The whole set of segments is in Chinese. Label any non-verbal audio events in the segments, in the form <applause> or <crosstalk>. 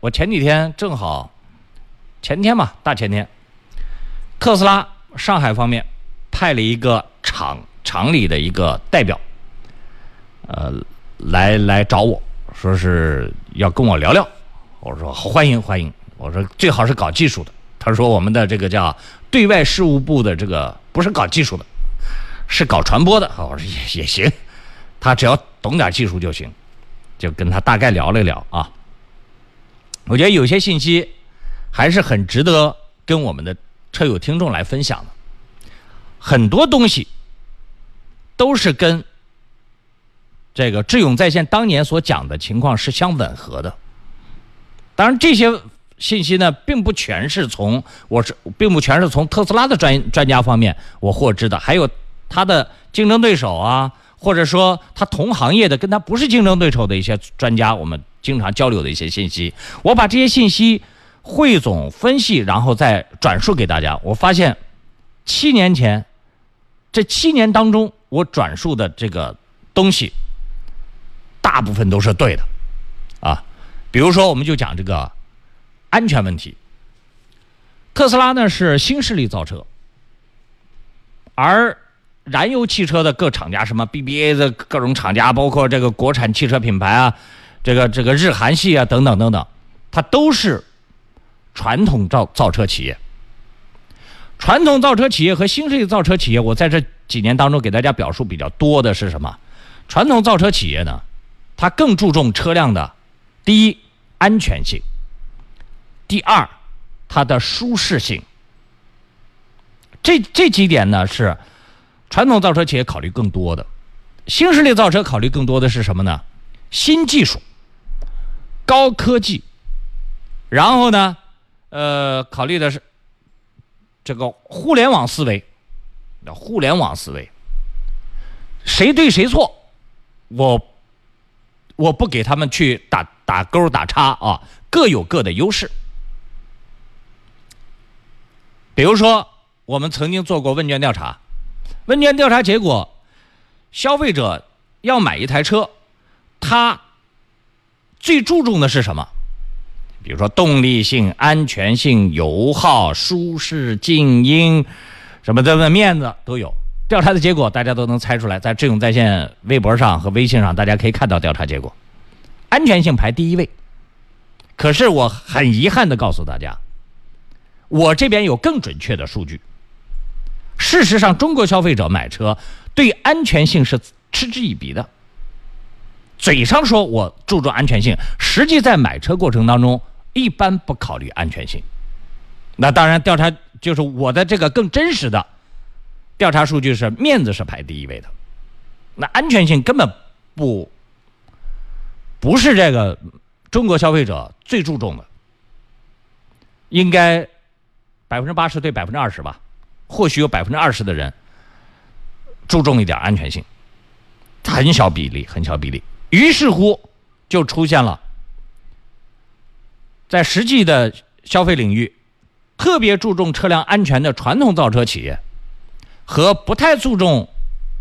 我前几天正好，前天嘛，大前天，特斯拉上海方面派了一个厂厂里的一个代表，呃，来来找我说是要跟我聊聊。我说欢迎欢迎。我说最好是搞技术的。他说我们的这个叫对外事务部的这个不是搞技术的，是搞传播的。我说也也行，他只要懂点技术就行，就跟他大概聊了聊啊。我觉得有些信息还是很值得跟我们的车友听众来分享的。很多东西都是跟这个智勇在线当年所讲的情况是相吻合的。当然，这些信息呢，并不全是从我是，并不全是从特斯拉的专专家方面我获知的，还有他的竞争对手啊，或者说他同行业的跟他不是竞争对手的一些专家，我们。经常交流的一些信息，我把这些信息汇总分析，然后再转述给大家。我发现，七年前，这七年当中，我转述的这个东西，大部分都是对的，啊，比如说，我们就讲这个安全问题。特斯拉呢是新势力造车，而燃油汽车的各厂家，什么 BBA 的各种厂家，包括这个国产汽车品牌啊。这个这个日韩系啊，等等等等，它都是传统造造车企业。传统造车企业和新势力造车企业，我在这几年当中给大家表述比较多的是什么？传统造车企业呢，它更注重车辆的第一安全性，第二它的舒适性。这这几点呢是传统造车企业考虑更多的，新势力造车考虑更多的是什么呢？新技术。高科技，然后呢，呃，考虑的是这个互联网思维，互联网思维，谁对谁错，我我不给他们去打打勾打叉啊，各有各的优势。比如说，我们曾经做过问卷调查，问卷调查结果，消费者要买一台车，他。最注重的是什么？比如说动力性、安全性、油耗、舒适、静音，什么的面子都有。调查的结果大家都能猜出来，在智勇在线微博上和微信上，大家可以看到调查结果。安全性排第一位。可是我很遗憾的告诉大家，我这边有更准确的数据。事实上，中国消费者买车对安全性是嗤之以鼻的。嘴上说我注重安全性，实际在买车过程当中一般不考虑安全性。那当然，调查就是我的这个更真实的调查数据是面子是排第一位的，那安全性根本不不是这个中国消费者最注重的，应该百分之八十对百分之二十吧，或许有百分之二十的人注重一点安全性，很小比例，很小比例。于是乎，就出现了在实际的消费领域，特别注重车辆安全的传统造车企业，和不太注重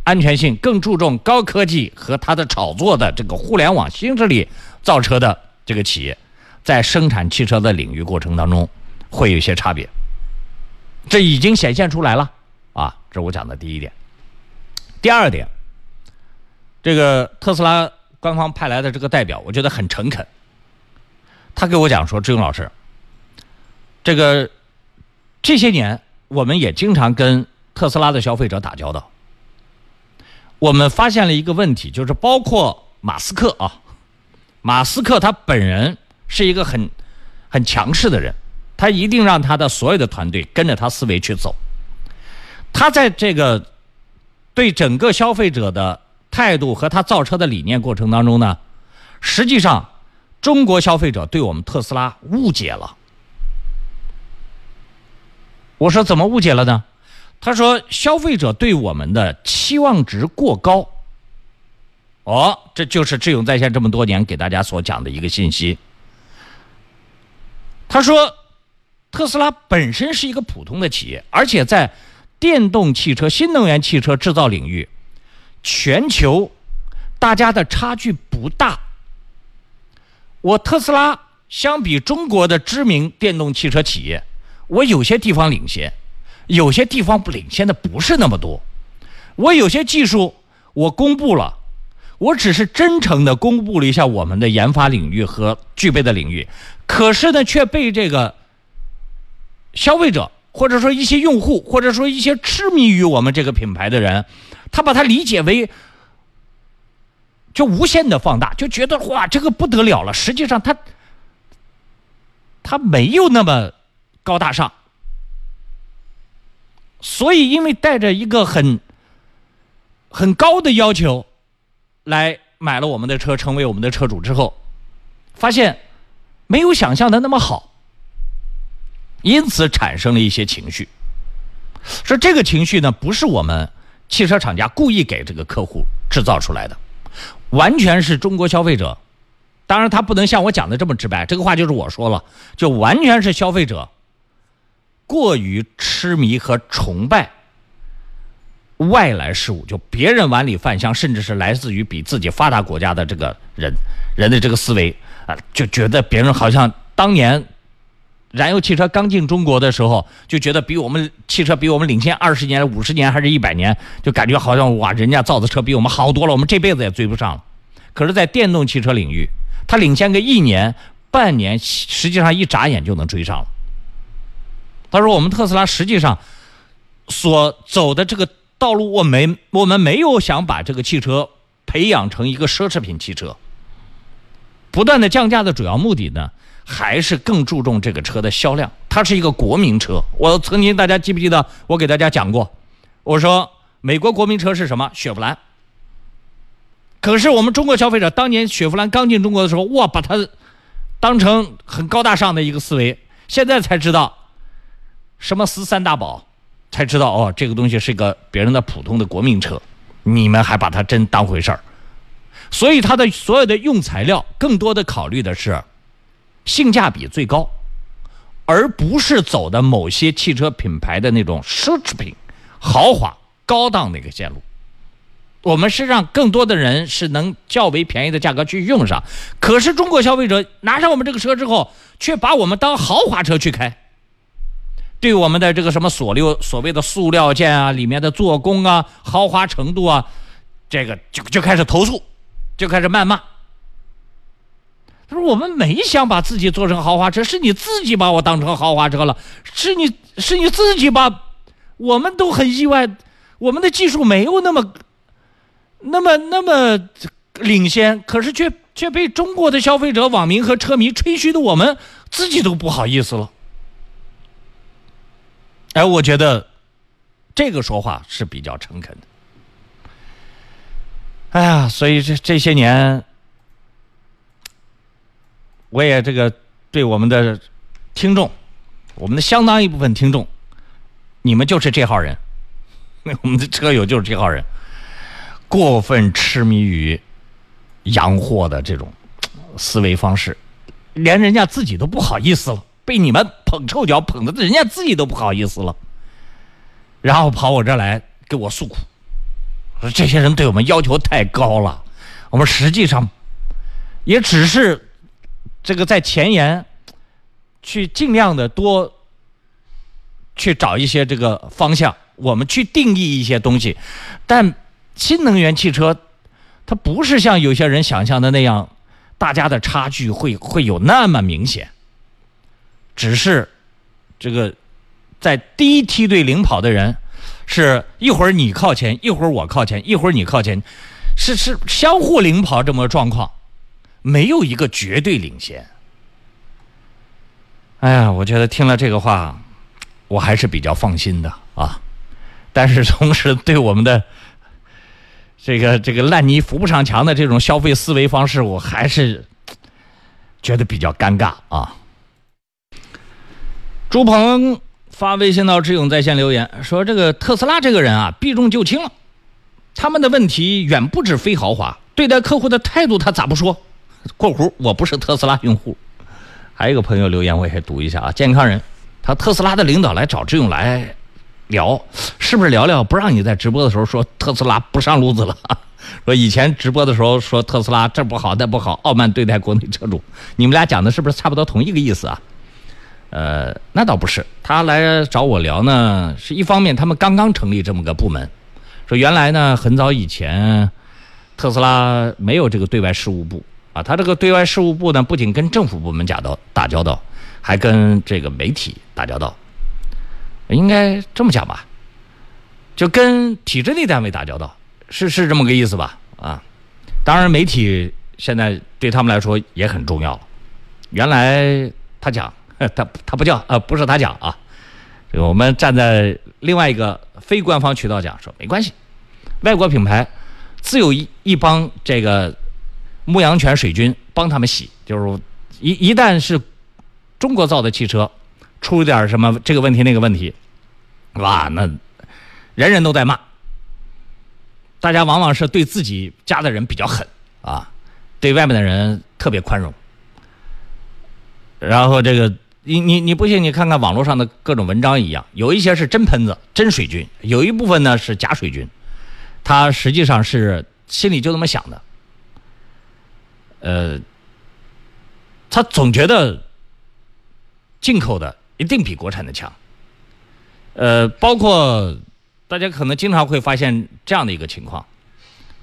安全性、更注重高科技和它的炒作的这个互联网新势力造车的这个企业，在生产汽车的领域过程当中，会有一些差别。这已经显现出来了啊！这是我讲的第一点。第二点，这个特斯拉。官方派来的这个代表，我觉得很诚恳。他给我讲说：“志勇老师，这个这些年我们也经常跟特斯拉的消费者打交道。我们发现了一个问题，就是包括马斯克啊，马斯克他本人是一个很很强势的人，他一定让他的所有的团队跟着他思维去走。他在这个对整个消费者的。”态度和他造车的理念过程当中呢，实际上，中国消费者对我们特斯拉误解了。我说怎么误解了呢？他说消费者对我们的期望值过高。哦，这就是智勇在线这么多年给大家所讲的一个信息。他说，特斯拉本身是一个普通的企业，而且在电动汽车、新能源汽车制造领域。全球，大家的差距不大。我特斯拉相比中国的知名电动汽车企业，我有些地方领先，有些地方不领先的不是那么多。我有些技术我公布了，我只是真诚的公布了一下我们的研发领域和具备的领域，可是呢，却被这个消费者或者说一些用户或者说一些痴迷于我们这个品牌的人，他把它理解为就无限的放大，就觉得哇，这个不得了了。实际上，它它没有那么高大上，所以因为带着一个很。很高的要求，来买了我们的车，成为我们的车主之后，发现没有想象的那么好，因此产生了一些情绪。说这个情绪呢，不是我们汽车厂家故意给这个客户制造出来的，完全是中国消费者。当然，他不能像我讲的这么直白，这个话就是我说了，就完全是消费者过于痴迷和崇拜。外来事物，就别人碗里饭香，甚至是来自于比自己发达国家的这个人人的这个思维啊，就觉得别人好像当年燃油汽车刚进中国的时候，就觉得比我们汽车比我们领先二十年、五十年还是一百年，就感觉好像哇，人家造的车比我们好多了，我们这辈子也追不上了。可是，在电动汽车领域，它领先个一年、半年，实际上一眨眼就能追上了。他说：“我们特斯拉实际上所走的这个。”道路，我没，我们没有想把这个汽车培养成一个奢侈品汽车。不断的降价的主要目的呢，还是更注重这个车的销量。它是一个国民车。我曾经大家记不记得我给大家讲过？我说美国国民车是什么？雪佛兰。可是我们中国消费者当年雪佛兰刚进中国的时候，哇，把它当成很高大上的一个思维。现在才知道什么十三大宝。才知道哦，这个东西是一个别人的普通的国民车，你们还把它真当回事儿，所以它的所有的用材料更多的考虑的是性价比最高，而不是走的某些汽车品牌的那种奢侈品、豪华、高档的一个线路。我们是让更多的人是能较为便宜的价格去用上，可是中国消费者拿上我们这个车之后，却把我们当豪华车去开。对我们的这个什么所六所谓的塑料件啊，里面的做工啊，豪华程度啊，这个就就开始投诉，就开始谩骂。他说：“我们没想把自己做成豪华车，是你自己把我当成豪华车了，是你是你自己把，我们都很意外，我们的技术没有那么那么那么领先，可是却却被中国的消费者、网民和车迷吹嘘的，我们自己都不好意思了。”哎，我觉得这个说话是比较诚恳的。哎呀，所以这这些年，我也这个对我们的听众，我们的相当一部分听众，你们就是这号人，<laughs> 我们的车友就是这号人，过分痴迷于洋货的这种思维方式，连人家自己都不好意思了。被你们捧臭脚捧的，人家自己都不好意思了，然后跑我这来给我诉苦，说这些人对我们要求太高了，我们实际上也只是这个在前沿去尽量的多去找一些这个方向，我们去定义一些东西，但新能源汽车它不是像有些人想象的那样，大家的差距会会有那么明显。只是，这个在第一梯队领跑的人，是一会儿你靠前，一会儿我靠前，一会儿你靠前，是是相互领跑这么个状况，没有一个绝对领先。哎呀，我觉得听了这个话，我还是比较放心的啊。但是同时，对我们的这个这个烂泥扶不上墙的这种消费思维方式，我还是觉得比较尴尬啊。朱鹏发微信到志勇在线留言说：“这个特斯拉这个人啊，避重就轻了。他们的问题远不止非豪华，对待客户的态度他咋不说？”（括弧我不是特斯拉用户。）还有一个朋友留言，我也读一下啊。健康人，他特斯拉的领导来找志勇来聊，是不是聊聊不让你在直播的时候说特斯拉不上路子了？<laughs> 说以前直播的时候说特斯拉这不好那不好，傲慢对待国内车主，你们俩讲的是不是差不多同一个意思啊？呃，那倒不是，他来找我聊呢，是一方面他们刚刚成立这么个部门，说原来呢很早以前特斯拉没有这个对外事务部啊，他这个对外事务部呢不仅跟政府部门打交打交道，还跟这个媒体打交道，应该这么讲吧，就跟体制内单位打交道。是是这么个意思吧？啊，当然媒体现在对他们来说也很重要。原来他讲，<laughs> 他他不叫啊，不是他讲啊。我们站在另外一个非官方渠道讲说没关系，外国品牌自有一一帮这个牧羊犬水军帮他们洗，就是一一旦是中国造的汽车出点什么这个问题那个问题，哇，那人人都在骂。大家往往是对自己家的人比较狠啊，对外面的人特别宽容。然后这个，你你你不信，你看看网络上的各种文章一样，有一些是真喷子、真水军，有一部分呢是假水军，他实际上是心里就这么想的。呃，他总觉得进口的一定比国产的强。呃，包括。大家可能经常会发现这样的一个情况，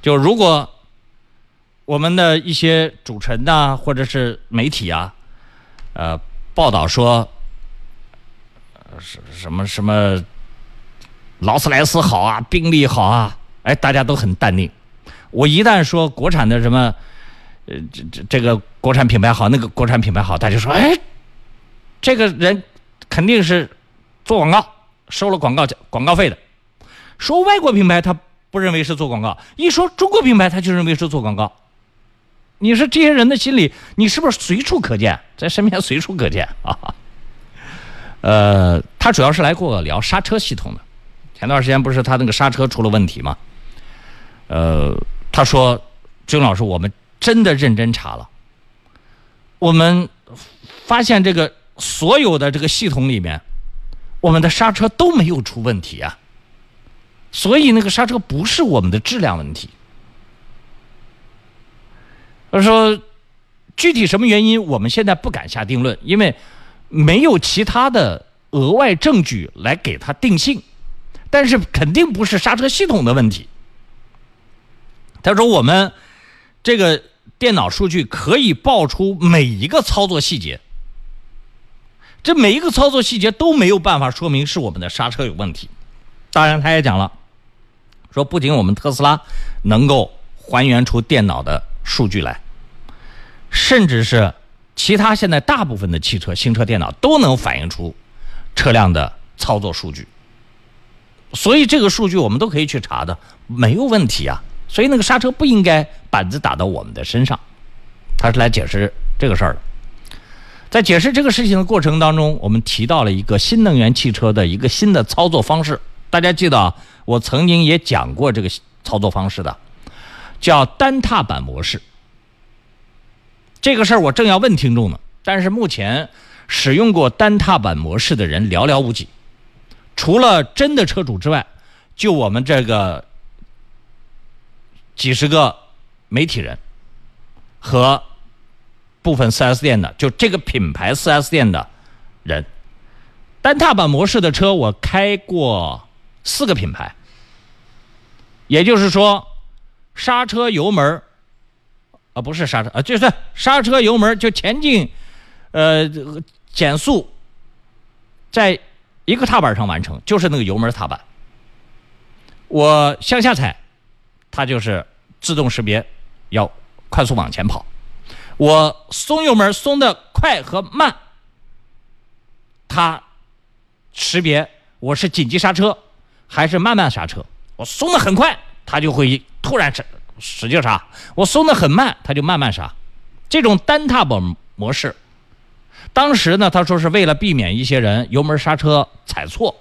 就如果我们的一些主持人呐，或者是媒体啊，呃，报道说，什什么什么劳斯莱斯好啊，宾利好啊，哎，大家都很淡定。我一旦说国产的什么，呃，这这这个国产品牌好，那个国产品牌好，大家说，哎，这个人肯定是做广告收了广告广告费的。说外国品牌，他不认为是做广告；一说中国品牌，他就认为是做广告。你说这些人的心理，你是不是随处可见，在身边随处可见啊？<laughs> 呃，他主要是来跟我聊刹车系统的。前段时间不是他那个刹车出了问题吗？呃，他说：“军老师，我们真的认真查了，我们发现这个所有的这个系统里面，我们的刹车都没有出问题啊。”所以那个刹车不是我们的质量问题。他说，具体什么原因，我们现在不敢下定论，因为没有其他的额外证据来给他定性。但是肯定不是刹车系统的问题。他说，我们这个电脑数据可以报出每一个操作细节，这每一个操作细节都没有办法说明是我们的刹车有问题。当然，他也讲了。说不仅我们特斯拉能够还原出电脑的数据来，甚至是其他现在大部分的汽车新车电脑都能反映出车辆的操作数据，所以这个数据我们都可以去查的，没有问题啊。所以那个刹车不应该板子打到我们的身上，他是来解释这个事儿的。在解释这个事情的过程当中，我们提到了一个新能源汽车的一个新的操作方式，大家记得啊。我曾经也讲过这个操作方式的，叫单踏板模式。这个事儿我正要问听众呢，但是目前使用过单踏板模式的人寥寥无几，除了真的车主之外，就我们这个几十个媒体人和部分 4S 店的，就这个品牌 4S 店的人，单踏板模式的车我开过。四个品牌，也就是说，刹车油门啊，不是刹车啊，就是刹车油门就前进，呃，减速，在一个踏板上完成，就是那个油门踏板。我向下踩，它就是自动识别，要快速往前跑。我松油门松的快和慢，它识别我是紧急刹车。还是慢慢刹车，我松的很快，它就会突然使使劲刹；我松的很慢，它就慢慢刹。这种单踏板模式，当时呢，他说是为了避免一些人油门刹车踩错，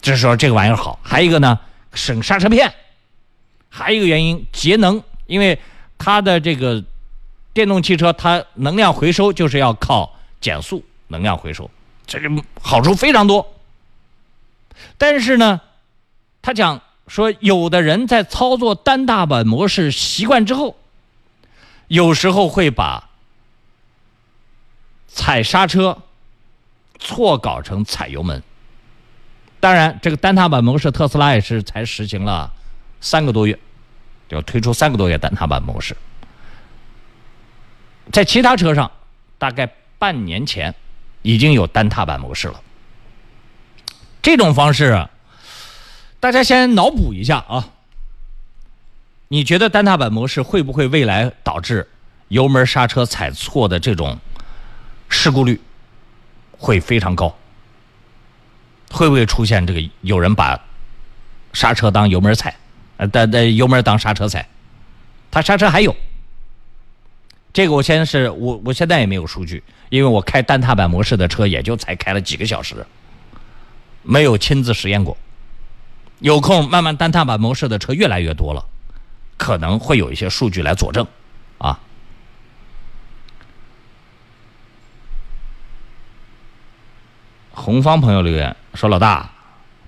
这时候这个玩意儿好。还有一个呢，省刹车片；还有一个原因，节能，因为它的这个电动汽车，它能量回收就是要靠减速能量回收，这个好处非常多。但是呢，他讲说有的人在操作单踏板模式习惯之后，有时候会把踩刹车错搞成踩油门。当然，这个单踏板模式，特斯拉也是才实行了三个多月，就推出三个多月单踏板模式。在其他车上，大概半年前已经有单踏板模式了。这种方式，大家先脑补一下啊。你觉得单踏板模式会不会未来导致油门刹车踩错的这种事故率会非常高？会不会出现这个有人把刹车当油门踩，呃，的的油门当刹车踩？他刹车还有。这个我先是我我现在也没有数据，因为我开单踏板模式的车也就才开了几个小时，没有亲自实验过。有空慢慢单踏板模式的车越来越多了，可能会有一些数据来佐证，啊。红方朋友留言说：“老大，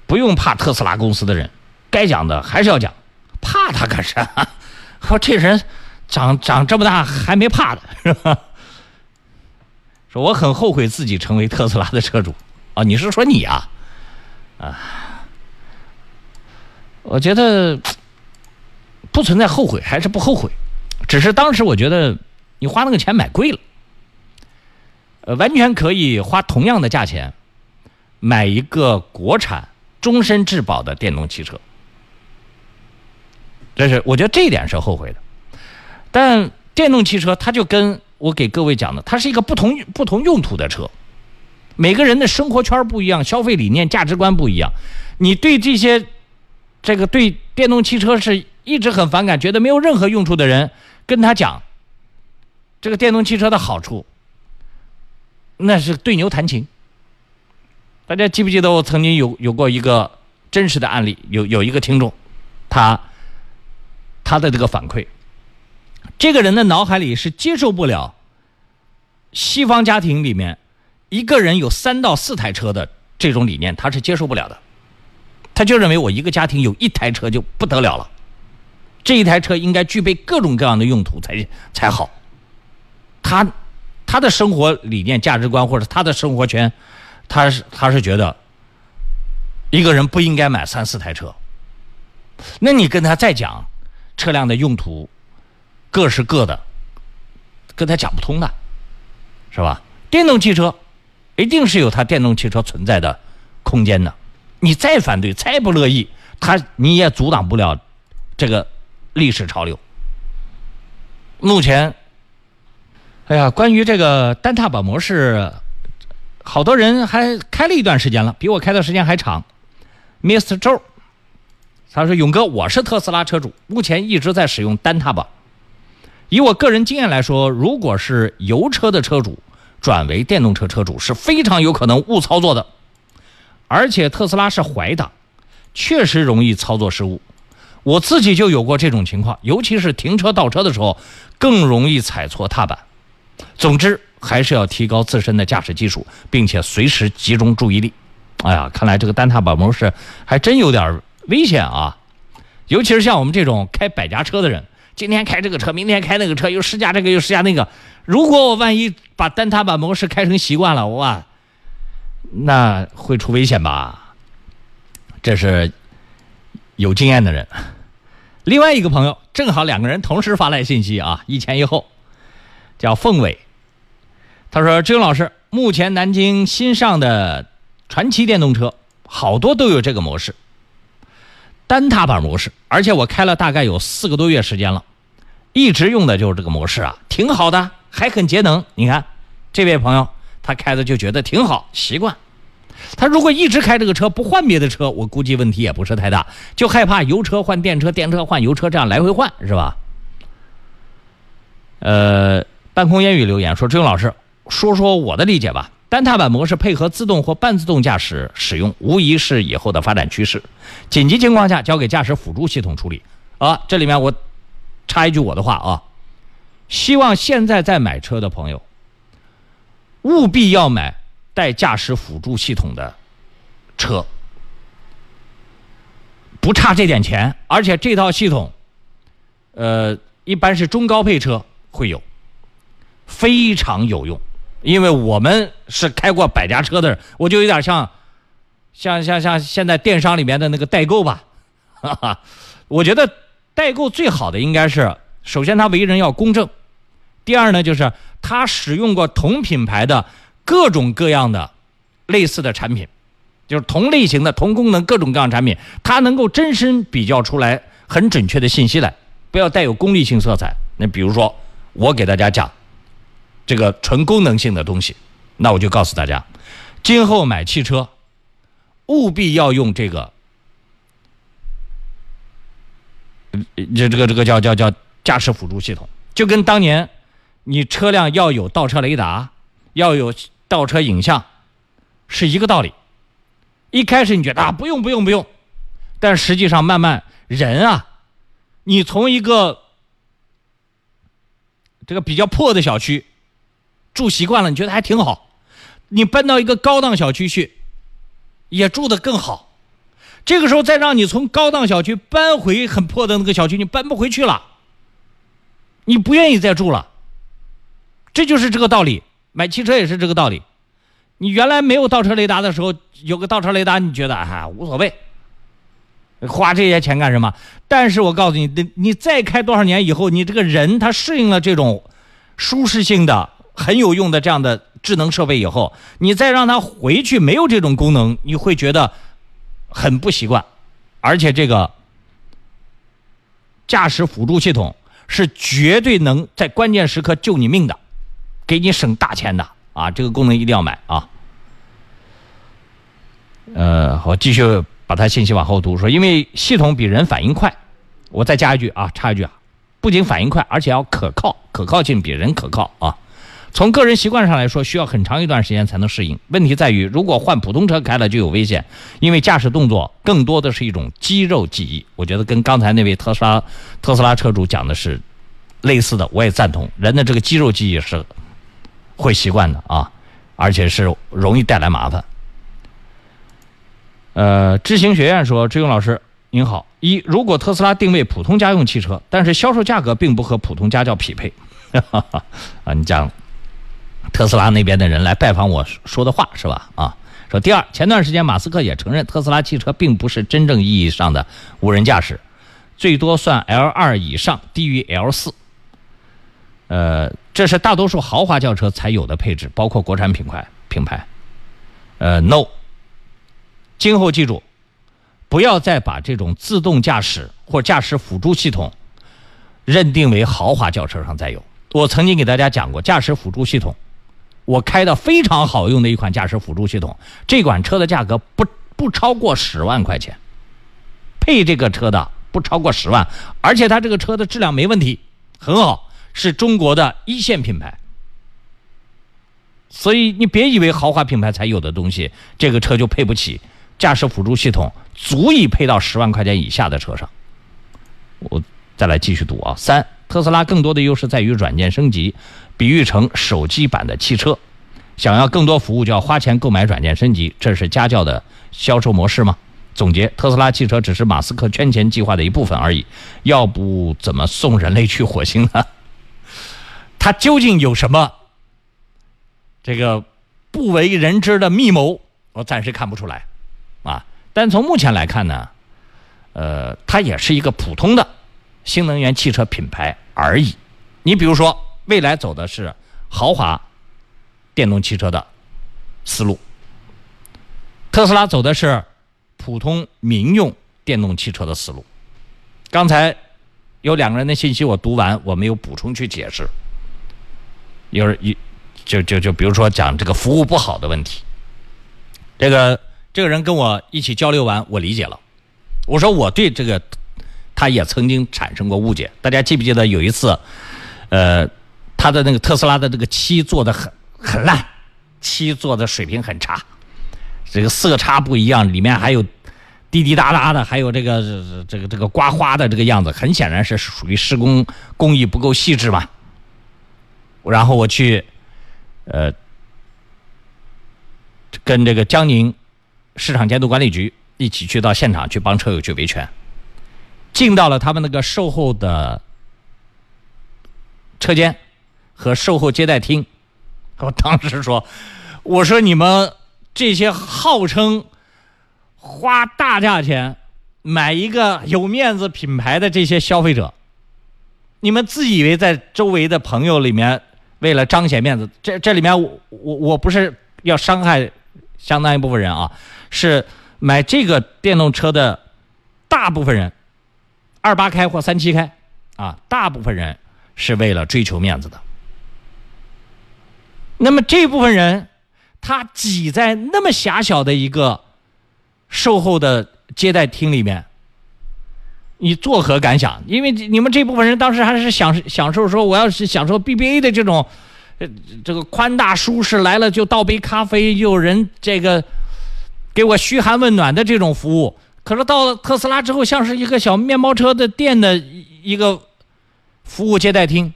不用怕特斯拉公司的人，该讲的还是要讲，怕他干啥？<laughs> 说这人。”长长这么大还没怕的 <laughs> 是吧？说我很后悔自己成为特斯拉的车主啊！你是说你啊？啊，我觉得不存在后悔还是不后悔，只是当时我觉得你花那个钱买贵了，呃，完全可以花同样的价钱买一个国产终身质保的电动汽车。这是我觉得这一点是后悔的。但电动汽车，它就跟我给各位讲的，它是一个不同不同用途的车。每个人的生活圈不一样，消费理念、价值观不一样。你对这些这个对电动汽车是一直很反感，觉得没有任何用处的人，跟他讲这个电动汽车的好处，那是对牛弹琴。大家记不记得我曾经有有过一个真实的案例？有有一个听众，他他的这个反馈。这个人的脑海里是接受不了西方家庭里面一个人有三到四台车的这种理念，他是接受不了的。他就认为我一个家庭有一台车就不得了了，这一台车应该具备各种各样的用途才才好。他他的生活理念、价值观或者他的生活圈，他是他是觉得一个人不应该买三四台车。那你跟他再讲车辆的用途？各是各的，跟他讲不通的，是吧？电动汽车一定是有它电动汽车存在的空间的。你再反对，再不乐意，他你也阻挡不了这个历史潮流。目前，哎呀，关于这个单踏板模式，好多人还开了一段时间了，比我开的时间还长。Mr. Joe，他说：“勇哥，我是特斯拉车主，目前一直在使用单踏板。”以我个人经验来说，如果是油车的车主转为电动车车主，是非常有可能误操作的。而且特斯拉是怀档，确实容易操作失误。我自己就有过这种情况，尤其是停车倒车的时候，更容易踩错踏板。总之，还是要提高自身的驾驶技术，并且随时集中注意力。哎呀，看来这个单踏板模式还真有点危险啊！尤其是像我们这种开百家车的人。今天开这个车，明天开那个车，又试驾这个又试驾那个。如果我万一把单踏板模式开成习惯了，哇，那会出危险吧？这是有经验的人。另外一个朋友，正好两个人同时发来信息啊，一前一后，叫凤伟。他说：“志勇老师，目前南京新上的传奇电动车，好多都有这个模式，单踏板模式，而且我开了大概有四个多月时间了。”一直用的就是这个模式啊，挺好的，还很节能。你看，这位朋友他开的就觉得挺好，习惯。他如果一直开这个车不换别的车，我估计问题也不是太大，就害怕油车换电车，电车换油车，这样来回换是吧？呃，半空烟雨留言说：“志勇老师，说说我的理解吧。单踏板模式配合自动或半自动驾驶使用，无疑是以后的发展趋势。紧急情况下交给驾驶辅助系统处理。啊，这里面我。”插一句我的话啊，希望现在在买车的朋友，务必要买带驾驶辅助系统的车，不差这点钱，而且这套系统，呃，一般是中高配车会有，非常有用。因为我们是开过百家车的人，我就有点像，像像像现在电商里面的那个代购吧，哈哈。我觉得代购最好的应该是，首先他为人要公正，第二呢就是他使用过同品牌的各种各样的类似的产品，就是同类型的同功能各种各样产品，他能够真身比较出来很准确的信息来，不要带有功利性色彩。那比如说，我给大家讲。这个纯功能性的东西，那我就告诉大家，今后买汽车，务必要用这个，这这个这个叫叫叫驾驶辅助系统，就跟当年你车辆要有倒车雷达，要有倒车影像，是一个道理。一开始你觉得啊不用不用不用，但实际上慢慢人啊，你从一个这个比较破的小区。住习惯了，你觉得还挺好。你搬到一个高档小区去，也住得更好。这个时候再让你从高档小区搬回很破的那个小区，你搬不回去了。你不愿意再住了。这就是这个道理。买汽车也是这个道理。你原来没有倒车雷达的时候，有个倒车雷达，你觉得啊无所谓，花这些钱干什么？但是我告诉你，你你再开多少年以后，你这个人他适应了这种舒适性的。很有用的这样的智能设备以后，你再让它回去没有这种功能，你会觉得很不习惯。而且这个驾驶辅助系统是绝对能在关键时刻救你命的，给你省大钱的啊！这个功能一定要买啊。呃，我继续把它信息往后读，说因为系统比人反应快，我再加一句啊，插一句啊，不仅反应快，而且要可靠，可靠性比人可靠啊。从个人习惯上来说，需要很长一段时间才能适应。问题在于，如果换普通车开了就有危险，因为驾驶动作更多的是一种肌肉记忆。我觉得跟刚才那位特斯拉特斯拉车主讲的是类似的，我也赞同。人的这个肌肉记忆是会习惯的啊，而且是容易带来麻烦。呃，知行学院说：“志勇老师您好，一如果特斯拉定位普通家用汽车，但是销售价格并不和普通家轿匹配，啊，你讲。”特斯拉那边的人来拜访我说的话是吧？啊，说第二，前段时间马斯克也承认特斯拉汽车并不是真正意义上的无人驾驶，最多算 L 二以上，低于 L 四。呃，这是大多数豪华轿车才有的配置，包括国产品牌品牌。呃，no。今后记住，不要再把这种自动驾驶或驾驶辅助系统认定为豪华轿车上再有。我曾经给大家讲过驾驶辅助系统。我开的非常好用的一款驾驶辅助系统，这款车的价格不不超过十万块钱，配这个车的不超过十万，而且它这个车的质量没问题，很好，是中国的一线品牌。所以你别以为豪华品牌才有的东西，这个车就配不起驾驶辅助系统，足以配到十万块钱以下的车上。我再来继续读啊，三，特斯拉更多的优势在于软件升级。比喻成手机版的汽车，想要更多服务就要花钱购买软件升级，这是家教的销售模式吗？总结：特斯拉汽车只是马斯克圈钱计划的一部分而已，要不怎么送人类去火星呢？<laughs> 他究竟有什么这个不为人知的密谋？我暂时看不出来啊。但从目前来看呢，呃，它也是一个普通的新能源汽车品牌而已。你比如说。未来走的是豪华电动汽车的思路，特斯拉走的是普通民用电动汽车的思路。刚才有两个人的信息我读完，我没有补充去解释。有人一就就就比如说讲这个服务不好的问题，这个这个人跟我一起交流完，我理解了。我说我对这个他也曾经产生过误解。大家记不记得有一次，呃？他的那个特斯拉的这个漆做的很很烂，漆做的水平很差，这个色差不一样，里面还有滴滴答答的，还有这个这个这个刮花的这个样子，很显然是属于施工工艺不够细致嘛。然后我去呃跟这个江宁市场监督管理局一起去到现场去帮车友去维权，进到了他们那个售后的车间和售后接待厅。我当时说：“我说你们这些号称花大价钱买一个有面子品牌的这些消费者，你们自以为在周围的朋友里面为了彰显面子，这这里面我我我不是要伤害相当一部分人啊，是。”买这个电动车的大部分人，二八开或三七开，啊，大部分人是为了追求面子的。那么这部分人，他挤在那么狭小的一个售后的接待厅里面，你作何感想？因为你们这部分人当时还是享享受说，我要是享受 BBA 的这种，呃，这个宽大舒适，来了就倒杯咖啡，又有人这个。给我嘘寒问暖的这种服务，可是到了特斯拉之后，像是一个小面包车的店的一个服务接待厅。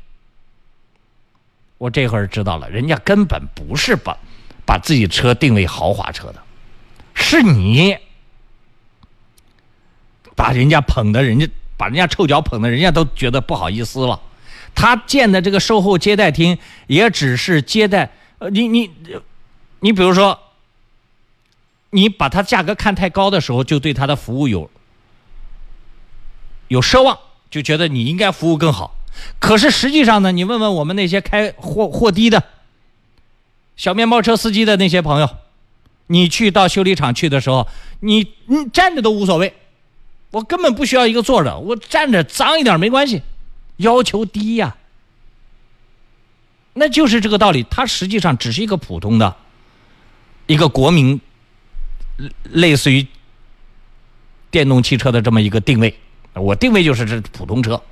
我这会儿知道了，人家根本不是把把自己车定位豪华车的，是你把人家捧的，人家把人家臭脚捧的，人家都觉得不好意思了。他建的这个售后接待厅也只是接待，呃，你你你比如说。你把它价格看太高的时候，就对它的服务有有奢望，就觉得你应该服务更好。可是实际上呢，你问问我们那些开货货低的小面包车司机的那些朋友，你去到修理厂去的时候，你你站着都无所谓，我根本不需要一个坐着，我站着脏一点没关系，要求低呀。那就是这个道理，它实际上只是一个普通的一个国民。类似于电动汽车的这么一个定位，我定位就是这普通车，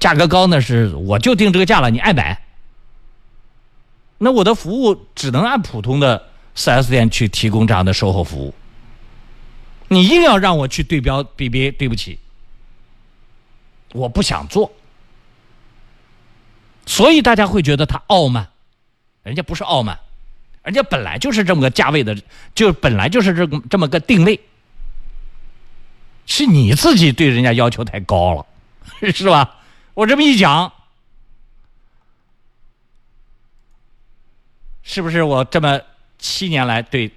价格高呢是我就定这个价了，你爱买。那我的服务只能按普通的四 S 店去提供这样的售后服务，你硬要让我去对标 BBA，对不起，我不想做。所以大家会觉得他傲慢，人家不是傲慢。人家本来就是这么个价位的，就本来就是这这么个定位，是你自己对人家要求太高了，<laughs> 是吧？我这么一讲，是不是我这么七年来对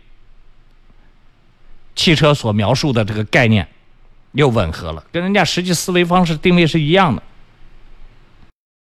汽车所描述的这个概念又吻合了，跟人家实际思维方式定位是一样的？